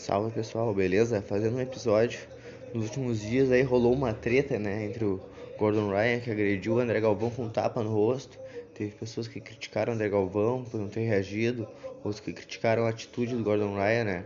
Salve pessoal, beleza? Fazendo um episódio. Nos últimos dias aí rolou uma treta, né, entre o Gordon Ryan que agrediu o André Galvão com um tapa no rosto. Teve pessoas que criticaram o André Galvão por não ter reagido, outros que criticaram a atitude do Gordon Ryan, né?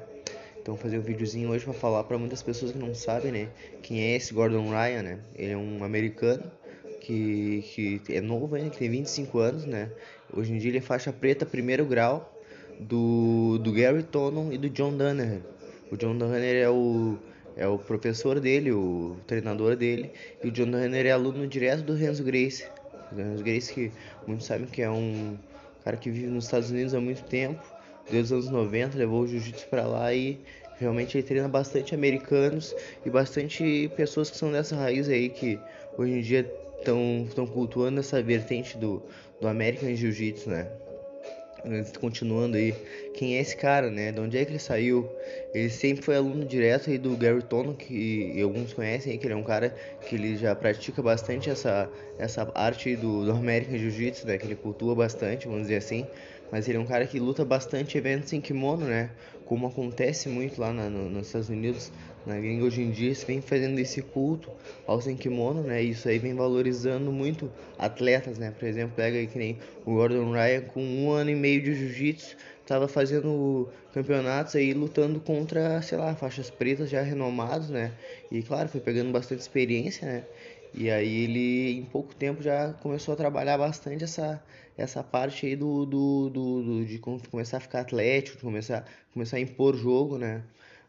Então fazer um videozinho hoje para falar para muitas pessoas que não sabem, né, quem é esse Gordon Ryan, né? Ele é um americano que, que é novo ainda, que tem 25 anos, né? Hoje em dia ele é faixa preta primeiro grau do, do Gary Tonon e do John Danaher. O John Danaher é o, é o professor dele, o treinador dele, e o John Danaher é aluno direto do Renzo Grace. O Renzo Grace que muitos sabem que é um cara que vive nos Estados Unidos há muito tempo, desde os anos 90, levou o jiu-jitsu para lá e realmente ele treina bastante americanos e bastante pessoas que são dessa raiz aí que hoje em dia estão cultuando essa vertente do, do American Jiu-Jitsu, né? Continuando aí, quem é esse cara, né? De onde é que ele saiu? Ele sempre foi aluno direto aí do Gary Tono, que alguns conhecem aí, que ele é um cara que ele já pratica bastante essa, essa arte do, do American Jiu-Jitsu, né? Que ele cultua bastante, vamos dizer assim. Mas ele é um cara que luta bastante eventos em kimono, né? Como acontece muito lá na, no, nos Estados Unidos, na gringa hoje em dia, se vem fazendo esse culto ao sem kimono, né? Isso aí vem valorizando muito atletas, né? Por exemplo, pega aí que nem o Gordon Ryan com um ano e meio de jiu-jitsu, tava fazendo campeonatos aí lutando contra, sei lá, faixas pretas já renomados, né? E claro, foi pegando bastante experiência, né? E aí ele em pouco tempo já começou a trabalhar bastante essa, essa parte aí do, do, do, do de começar a ficar atlético, de começar, começar a impor jogo, né?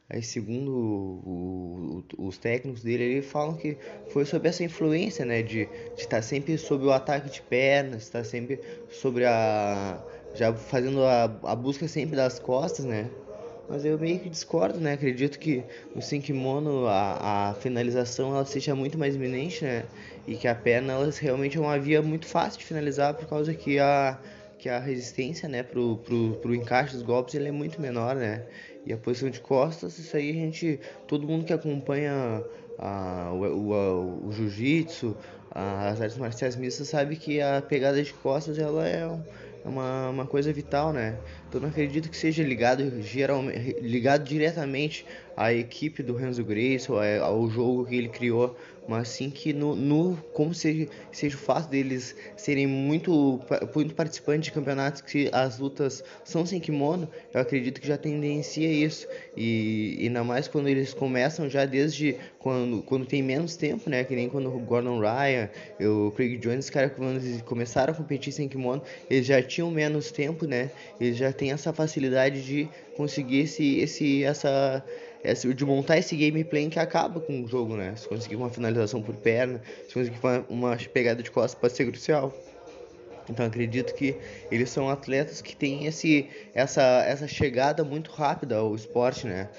Aí segundo o, o, os técnicos dele, ele falam que foi sobre essa influência, né? De, de estar sempre sobre o ataque de pernas, estar sempre sobre a. já fazendo a, a busca sempre das costas, né? Mas eu meio que discordo, né? Acredito que no Sinkimono a, a finalização ela seja muito mais iminente, né? E que a perna ela realmente é uma via muito fácil de finalizar por causa que a, que a resistência, né, pro, pro, pro encaixe dos golpes ele é muito menor, né? E a posição de costas, isso aí a gente, todo mundo que acompanha a, o, o, o jiu-jitsu, as artes marciais mistas sabe que a pegada de costas ela é é uma, uma coisa vital, né? Então não acredito que seja ligado, geralmente, ligado diretamente à equipe do Renzo Grace ou ao jogo que ele criou, mas sim que no, no como seja, seja o fato deles serem muito, muito participantes de campeonatos que as lutas são sem kimono, eu acredito que já tendencia isso. E, ainda mais quando eles começam já desde quando, quando tem menos tempo, né? Que nem quando o Gordon Ryan, o Craig Jones, cara, quando eles começaram a competir sem kimono, eles já tinham menos tempo, né? Eles já têm essa facilidade de conseguir esse, esse, essa, essa, de montar esse gameplay que acaba com o jogo, né? Se conseguir uma finalização por perna, se conseguir uma, uma pegada de costas pode ser crucial. Então acredito que eles são atletas que têm esse, essa, essa chegada muito rápida ao esporte, né?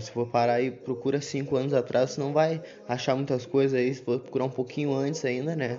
Se for parar e procura cinco anos atrás, você não vai achar muitas coisas aí. Se for procurar um pouquinho antes ainda, né?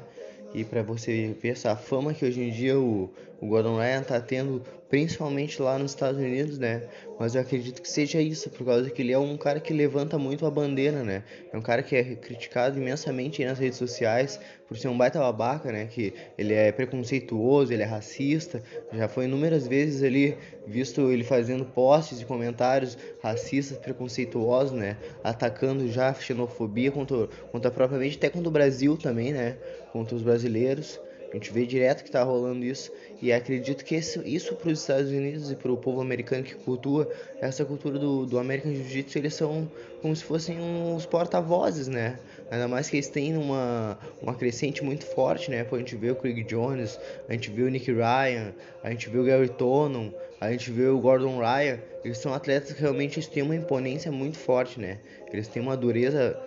E para você ver essa fama que hoje em dia o, o Gordon Ryan tá tendo, principalmente lá nos Estados Unidos, né? Mas eu acredito que seja isso, por causa que ele é um cara que levanta muito a bandeira, né? É um cara que é criticado imensamente nas redes sociais por ser um baita babaca, né? Que ele é preconceituoso, ele é racista. Já foi inúmeras vezes ali visto ele fazendo posts e comentários racistas, preconceituosos, né? Atacando já a xenofobia contra, contra propriamente até contra o Brasil também, né? Contra os brasileiros. A gente vê direto que está rolando isso e acredito que esse, isso para os Estados Unidos e para o povo americano que cultua essa cultura do, do American Jiu-Jitsu, eles são como se fossem uns porta-vozes, né? Ainda mais que eles têm uma, uma crescente muito forte, né? Pô, a gente vê o Craig Jones, a gente vê o Nick Ryan, a gente vê o Gary Tonon, a gente vê o Gordon Ryan. Eles são atletas que realmente têm uma imponência muito forte, né? Eles têm uma dureza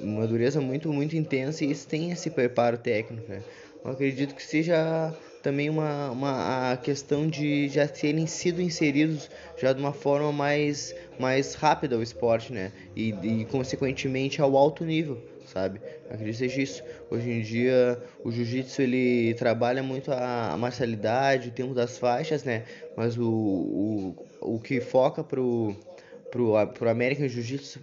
uma dureza muito muito intensa e eles têm esse preparo técnico, né? Eu acredito que seja também uma, uma a questão de já terem sido inseridos já de uma forma mais, mais rápida ao esporte, né? E, e consequentemente ao alto nível, sabe? Acredito que seja isso. Hoje em dia o jiu-jitsu ele trabalha muito a, a marcialidade, o tempo das faixas, né? Mas o, o, o que foca pro pro, pro American Jiu-Jitsu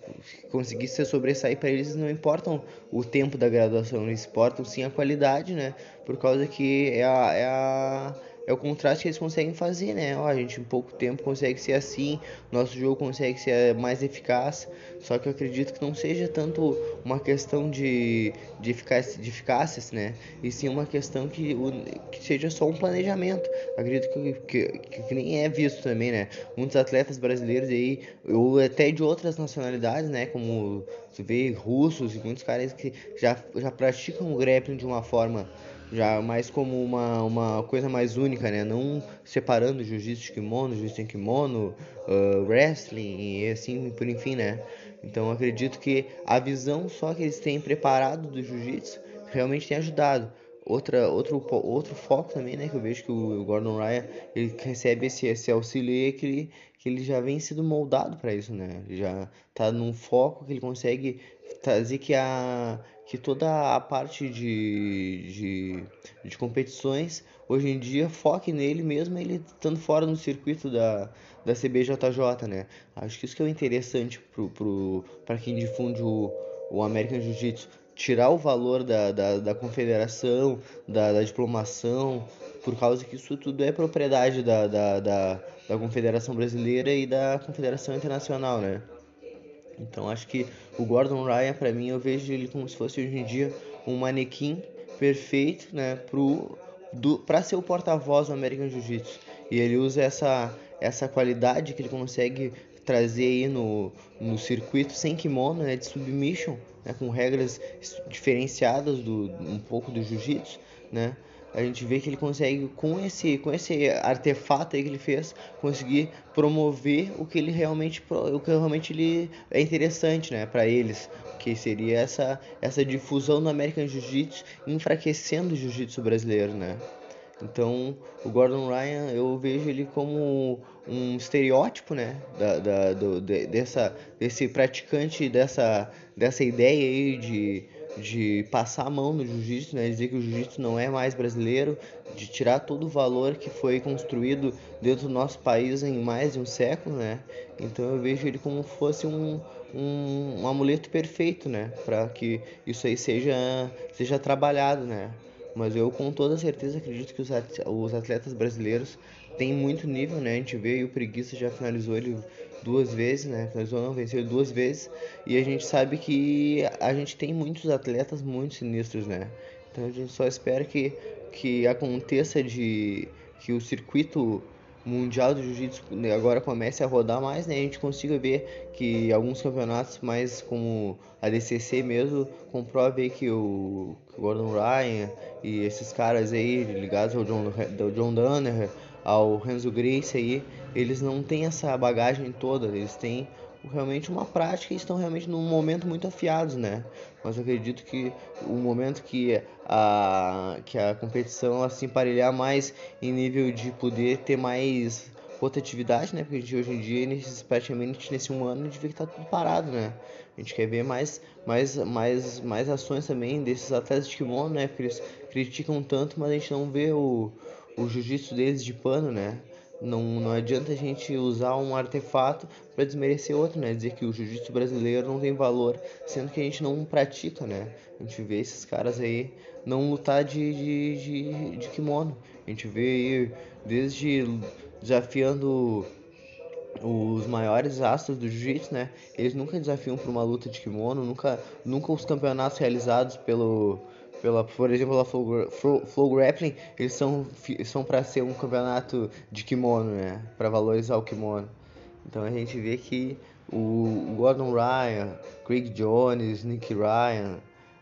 conseguir se sobressair para eles não importam o tempo da graduação, eles importam sim a qualidade, né? Por causa que é a, é a, é o contraste que eles conseguem fazer, né? Ó, a gente em pouco tempo consegue ser assim, nosso jogo consegue ser mais eficaz. Só que eu acredito que não seja tanto uma questão de, de, eficácia, de eficácias, né? E sim uma questão que, que seja só um planejamento. Acredito que, que, que, que nem é visto também, né? Muitos atletas brasileiros aí, ou até de outras nacionalidades, né? Como você vê russos e muitos caras que já, já praticam o grappling de uma forma já mais como uma, uma coisa mais única, né? Não separando jiu-jitsu de kimono, jiu-jitsu em kimono, uh, wrestling e assim por enfim, né? Então acredito que a visão só que eles têm preparado do jiu-jitsu realmente tem ajudado. Outra, outro, outro foco também, né, que eu vejo que o Gordon Ryan ele recebe esse, esse auxílio aí, que ele, que ele já vem sendo moldado para isso, né? Já tá num foco que ele consegue trazer que a que toda a parte de, de, de competições hoje em dia foque nele mesmo ele estando fora do circuito da, da CBJJ, né? Acho que isso que é interessante pro, pro, para quem difunde o, o American Jiu-Jitsu. Tirar o valor da, da, da confederação, da, da diplomação, por causa que isso tudo é propriedade da, da, da, da Confederação Brasileira e da Confederação Internacional, né? Então acho que o Gordon Ryan, para mim, eu vejo ele como se fosse hoje em dia um manequim perfeito, né, pro para ser o porta-voz do American Jiu-Jitsu. E ele usa essa essa qualidade que ele consegue trazer aí no, no circuito sem kimono, né, de submission, né, com regras diferenciadas do um pouco do jiu-jitsu, né? A gente vê que ele consegue com esse com esse artefato aí que ele fez conseguir promover o que ele realmente o que realmente ele é interessante né para eles. Que seria essa essa difusão do American Jiu-Jitsu enfraquecendo o jiu-jitsu brasileiro né? Então o Gordon Ryan eu vejo ele como um estereótipo né da, da do, de, dessa desse praticante dessa dessa ideia aí de de passar a mão no jiu-jitsu, né? dizer que o jiu-jitsu não é mais brasileiro, de tirar todo o valor que foi construído dentro do nosso país em mais de um século, né? Então eu vejo ele como fosse um, um, um amuleto perfeito, né? Para que isso aí seja, seja trabalhado, né? Mas eu com toda certeza acredito que os atletas brasileiros têm muito nível, né? A gente vê o Preguiça já finalizou ele duas vezes, né? Finalizou não, venceu duas vezes. E a gente sabe que a gente tem muitos atletas muito sinistros, né? Então a gente só espera que, que aconteça de que o circuito mundial do jiu-jitsu agora comece a rodar mais, né? A gente consiga ver que alguns campeonatos mais como a DCC mesmo comprove que o, que o Gordon Ryan e esses caras aí ligados ao John, ao John Danner, ao Renzo Grace aí, eles não têm essa bagagem toda, eles têm realmente uma prática e estão realmente num momento muito afiados, né? Mas eu acredito que o momento que a, que a competição ela se emparelhar mais em nível de poder ter mais rotatividade, né? Porque gente, hoje em dia, nesses, praticamente nesse um ano, a gente vê que tá tudo parado, né? A gente quer ver mais, mais, mais, mais ações também desses atletas de kimono, né? Porque eles criticam tanto, mas a gente não vê o, o jiu-jitsu deles de pano, né? Não, não adianta a gente usar um artefato para desmerecer outro, né? Dizer que o jiu-jitsu brasileiro não tem valor, sendo que a gente não pratica, né? A gente vê esses caras aí não lutar de, de, de, de kimono. A gente vê aí desde desafiando os maiores astros do jiu-jitsu, né? Eles nunca desafiam para uma luta de kimono, nunca, nunca os campeonatos realizados pelo pela, por exemplo, a Flow, Flow, Flow Grappling, eles são, são para ser um campeonato de kimono, né? Para valorizar o kimono. Então a gente vê que o Gordon Ryan, Craig Jones, Nick Ryan,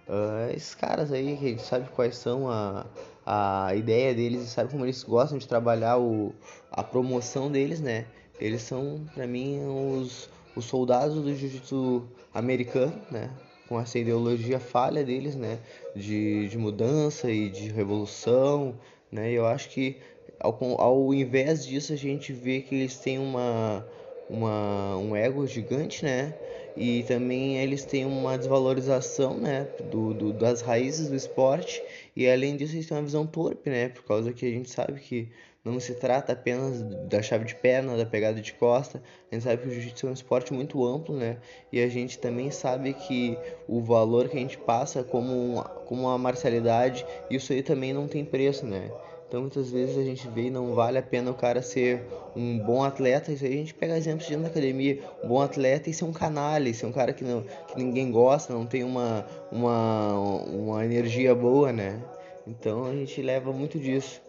uh, esses caras aí que a gente sabe quais são a, a ideia deles e sabe como eles gostam de trabalhar o, a promoção deles, né? Eles são, para mim, os, os soldados do jiu-jitsu americano, né? Com essa ideologia falha deles, né, de, de mudança e de revolução, né, e eu acho que ao, ao invés disso a gente vê que eles têm uma, uma, um ego gigante, né, e também eles têm uma desvalorização, né, do, do, das raízes do esporte, e além disso eles têm uma visão torpe, né, por causa que a gente sabe que não se trata apenas da chave de perna, da pegada de costa. A gente sabe que o jiu-jitsu é um esporte muito amplo, né? E a gente também sabe que o valor que a gente passa como como uma marcialidade, isso aí também não tem preço, né? Então muitas vezes a gente vê e não vale a pena o cara ser um bom atleta. Isso aí a gente pega exemplos dentro da academia. Um bom atleta e ser um canalha, ser um cara que, não, que ninguém gosta, não tem uma, uma, uma energia boa, né? Então a gente leva muito disso.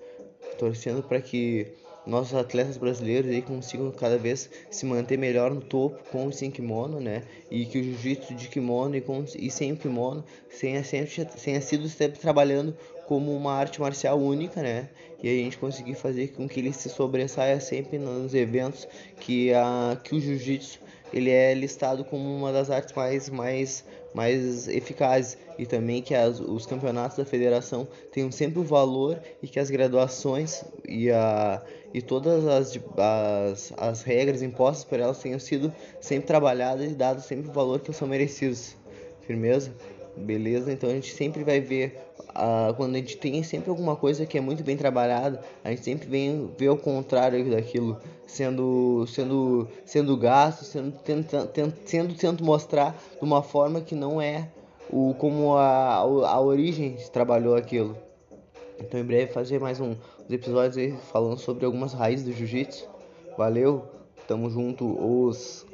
Torcendo para que nossos atletas brasileiros aí consigam cada vez se manter melhor no topo com o sem kimono, né? E que o jiu-jitsu de kimono e, com, e sem o kimono tenha, sempre, tenha sido sempre trabalhando como uma arte marcial única, né? E a gente conseguir fazer com que ele se sobressaia sempre nos eventos que, a, que o jiu-jitsu ele é listado como uma das artes mais, mais, mais eficazes e também que as, os campeonatos da federação tenham sempre o valor e que as graduações e, a, e todas as, as, as regras impostas por elas tenham sido sempre trabalhadas e dadas sempre o valor que são merecidos. Firmeza? Beleza? Então a gente sempre vai ver uh, quando a gente tem sempre alguma coisa que é muito bem trabalhada, a gente sempre vem ver o contrário daquilo sendo sendo sendo gasto, sendo tentando sendo tento mostrar de uma forma que não é o como a, a origem trabalhou aquilo. Então em breve fazer mais um, uns episódios aí falando sobre algumas raízes do jiu-jitsu. Valeu, tamo junto, os